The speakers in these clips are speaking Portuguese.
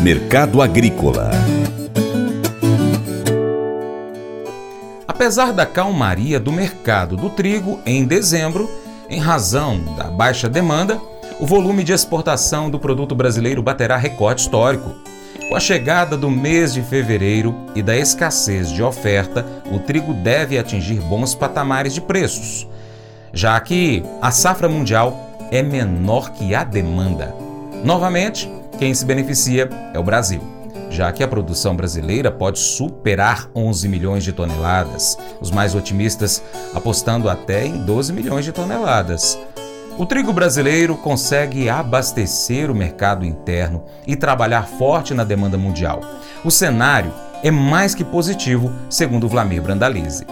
Mercado Agrícola Apesar da calmaria do mercado do trigo em dezembro, em razão da baixa demanda, o volume de exportação do produto brasileiro baterá recorde histórico. Com a chegada do mês de fevereiro e da escassez de oferta, o trigo deve atingir bons patamares de preços, já que a safra mundial é menor que a demanda. Novamente, quem se beneficia é o Brasil, já que a produção brasileira pode superar 11 milhões de toneladas, os mais otimistas apostando até em 12 milhões de toneladas. O trigo brasileiro consegue abastecer o mercado interno e trabalhar forte na demanda mundial. O cenário é mais que positivo, segundo Vlamir Brandalize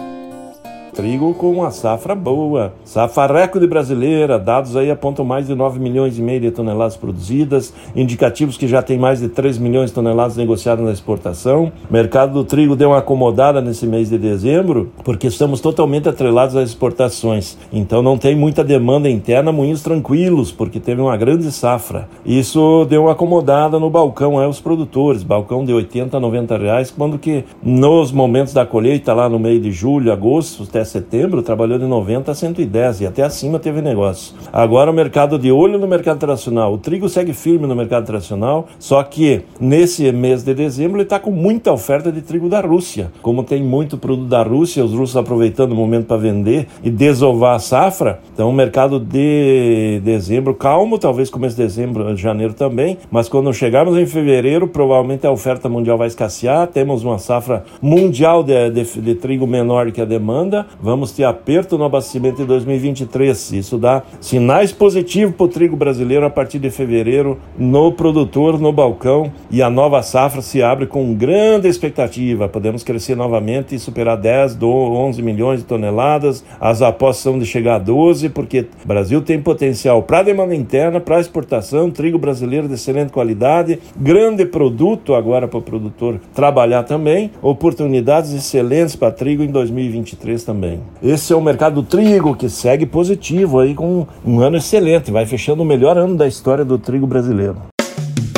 trigo com uma safra boa. Safra recorde brasileira, dados aí apontam mais de 9 milhões e meio de toneladas produzidas, indicativos que já tem mais de 3 milhões de toneladas negociadas na exportação. Mercado do trigo deu uma acomodada nesse mês de dezembro, porque estamos totalmente atrelados às exportações. Então não tem muita demanda interna, moinhos tranquilos, porque teve uma grande safra. Isso deu uma acomodada no balcão aí os produtores, balcão de 80 a 90 reais, quando que nos momentos da colheita lá no meio de julho, agosto, até setembro, trabalhou de 90 a 110 e até acima teve negócio. Agora o mercado de olho no mercado internacional. O trigo segue firme no mercado internacional, só que nesse mês de dezembro ele está com muita oferta de trigo da Rússia. Como tem muito produto da Rússia, os russos aproveitando o momento para vender e desovar a safra, então o mercado de dezembro calmo, talvez começo de dezembro, janeiro também, mas quando chegarmos em fevereiro, provavelmente a oferta mundial vai escassear, temos uma safra mundial de, de, de trigo menor que a demanda, vamos ter aperto no abastecimento em 2023. Isso dá sinais positivos para o trigo brasileiro a partir de fevereiro no produtor, no balcão e a nova safra se abre com grande expectativa. Podemos crescer novamente e superar 10, 11 milhões de toneladas. As apostas são de chegar a 12, porque o Brasil tem potencial para demanda interna, para exportação, trigo brasileiro de excelente qualidade, grande produto agora para o produtor trabalhar também, oportunidades excelentes para trigo em 2023 também também. Esse é o mercado do trigo que segue positivo aí com um ano excelente, vai fechando o melhor ano da história do trigo brasileiro.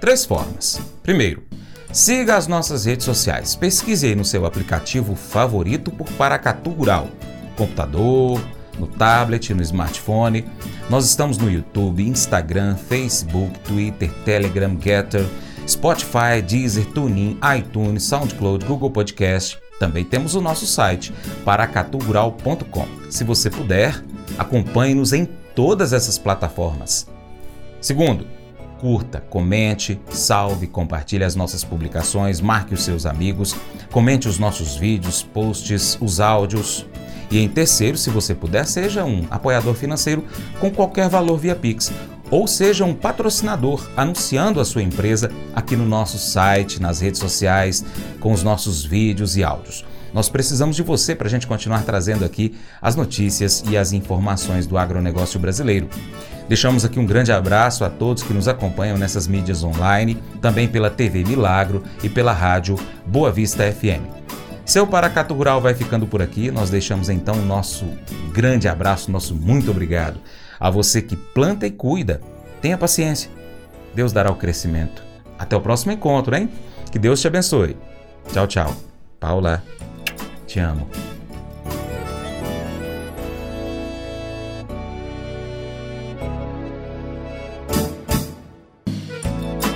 Três formas. Primeiro, siga as nossas redes sociais. Pesquise aí no seu aplicativo favorito por Paracatu Rural. Computador, no tablet, no smartphone. Nós estamos no YouTube, Instagram, Facebook, Twitter, Telegram, Getter, Spotify, Deezer, TuneIn, iTunes, SoundCloud, Google Podcast. Também temos o nosso site, paracatugural.com. Se você puder, acompanhe-nos em todas essas plataformas. Segundo, curta, comente, salve, compartilhe as nossas publicações, marque os seus amigos, comente os nossos vídeos, posts, os áudios. E em terceiro, se você puder, seja um apoiador financeiro com qualquer valor via Pix ou seja um patrocinador anunciando a sua empresa aqui no nosso site, nas redes sociais, com os nossos vídeos e áudios. Nós precisamos de você para a gente continuar trazendo aqui as notícias e as informações do agronegócio brasileiro. Deixamos aqui um grande abraço a todos que nos acompanham nessas mídias online, também pela TV Milagro e pela rádio Boa Vista FM. Seu Paracato Rural vai ficando por aqui. Nós deixamos então o nosso grande abraço, nosso muito obrigado a você que planta e cuida. Tenha paciência. Deus dará o crescimento. Até o próximo encontro, hein? Que Deus te abençoe. Tchau, tchau. Paula, te amo.